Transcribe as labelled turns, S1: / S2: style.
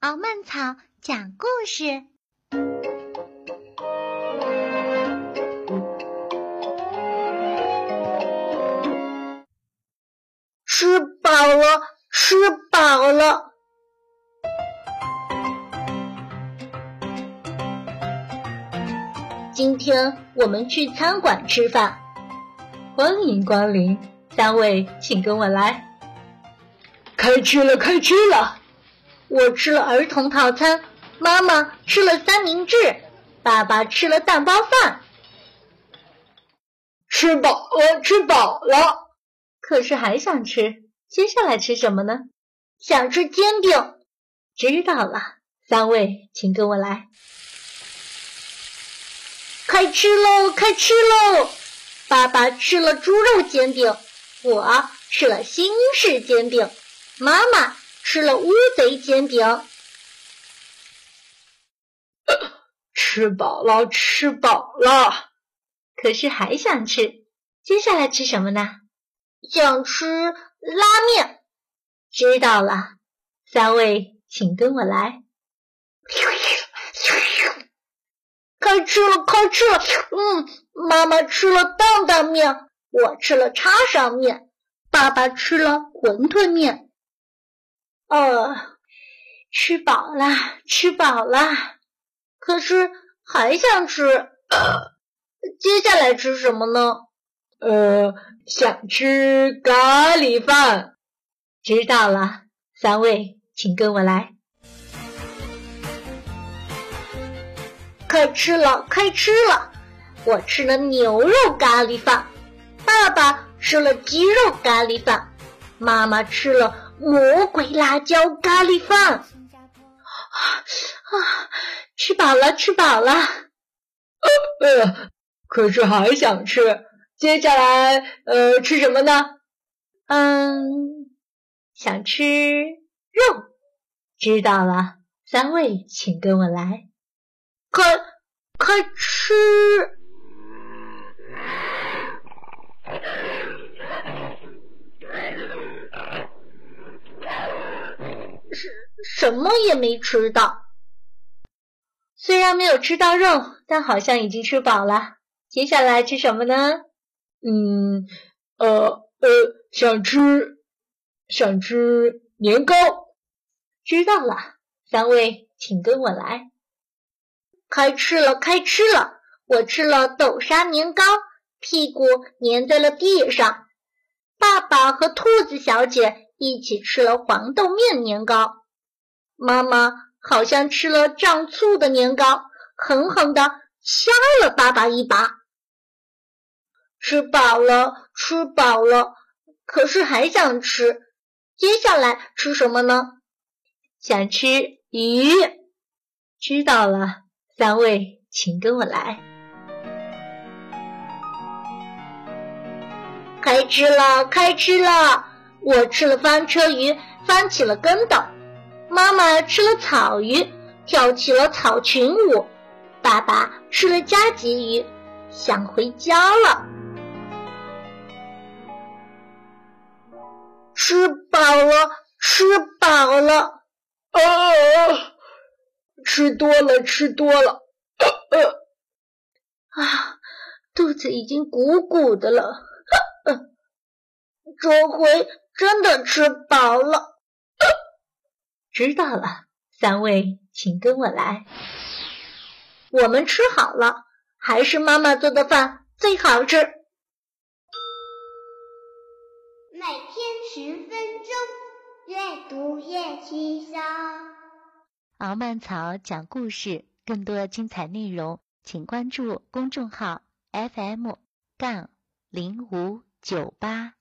S1: 敖曼草讲故事。
S2: 吃饱了，吃饱了。今天我们去餐馆吃饭，
S3: 欢迎光临，三位请跟我来。
S4: 开吃了，开吃了！
S2: 我吃了儿童套餐，妈妈吃了三明治，爸爸吃了蛋包饭。
S4: 吃饱了，吃饱了。
S3: 可是还想吃，接下来吃什么呢？
S2: 想吃煎饼。
S3: 知道了，三位请跟我来。
S2: 开吃喽，开吃喽！爸爸吃了猪肉煎饼，我吃了新式煎饼，妈妈吃了乌贼煎饼。
S4: 吃饱了，吃饱了。
S3: 可是还想吃，接下来吃什么呢？
S2: 想吃拉面。
S3: 知道了，三位请跟我来。
S2: 开吃了，开吃了。嗯，妈妈吃了担担面，我吃了叉烧面，爸爸吃了馄饨面。呃，吃饱了，吃饱了。可是还想吃。接下来吃什么呢？
S4: 呃，想吃咖喱饭。
S3: 知道了，三位请跟我来。
S2: 开吃了，开吃了！我吃了牛肉咖喱饭，爸爸吃了鸡肉咖喱饭，妈妈吃了魔鬼辣椒咖喱饭。啊啊！吃饱了，吃饱了。
S4: 呃，可是还想吃。接下来，呃，吃什么呢？
S3: 嗯，想吃肉。知道了，三位请跟我来。
S2: 开开吃，什什么也没吃到。
S3: 虽然没有吃到肉，但好像已经吃饱了。接下来吃什么呢？
S4: 嗯，呃呃，想吃想吃年糕。
S3: 知道了，三位请跟我来。
S2: 开吃了，开吃了！我吃了豆沙年糕，屁股粘在了地上。爸爸和兔子小姐一起吃了黄豆面年糕。妈妈好像吃了胀醋的年糕，狠狠地掐了爸爸一把。吃饱了，吃饱了，可是还想吃。接下来吃什么呢？
S3: 想吃鱼。知道了。三位，请跟我来。
S2: 开吃了，开吃了！我吃了翻车鱼，翻起了跟斗；妈妈吃了草鱼，跳起了草裙舞；爸爸吃了加吉鱼，想回家了。吃饱了，吃饱了。
S4: 啊！吃多了，吃多了，
S2: 啊，肚子已经鼓鼓的了。这回真的吃饱了。
S3: 知道了，三位请跟我来。
S2: 我们吃好了，还是妈妈做的饭最好吃。
S1: 每天十分钟，阅读越轻松。敖曼草讲故事，更多精彩内容，请关注公众号 FM 杠零五九八。